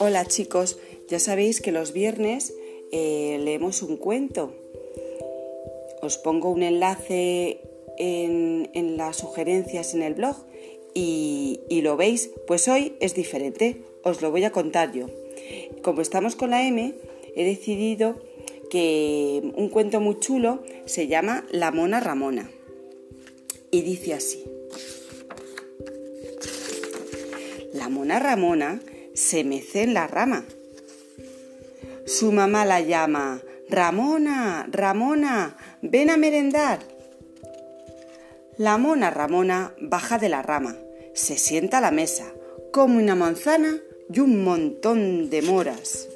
Hola chicos, ya sabéis que los viernes eh, leemos un cuento. Os pongo un enlace en, las sugerencias en el blog y, y lo veis, pues hoy es diferente, os lo voy a contar yo. Como estamos con la M, he decidido que un cuento muy chulo se llama La Mona Ramona y dice así. La Mona Ramona se mece en la rama. Su mamá la llama, Ramona, Ramona, ven a merendar. La mona Ramona baja de la rama, se sienta a la mesa, come una manzana y un montón de moras.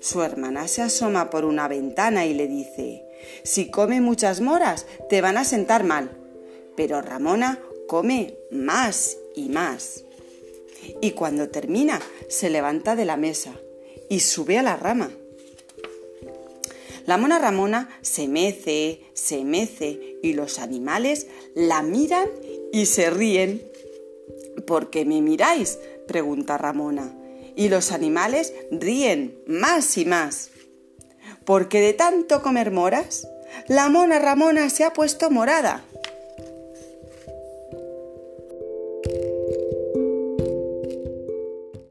Su hermana se asoma por una ventana y le dice, si come muchas moras, te van a sentar mal. Pero Ramona come más y más y cuando termina se levanta de la mesa y sube a la rama. La mona Ramona se mece, se mece y los animales la miran y se ríen. ¿Por qué me miráis? pregunta Ramona. Y los animales ríen más y más. Porque de tanto comer moras, la mona Ramona se ha puesto morada.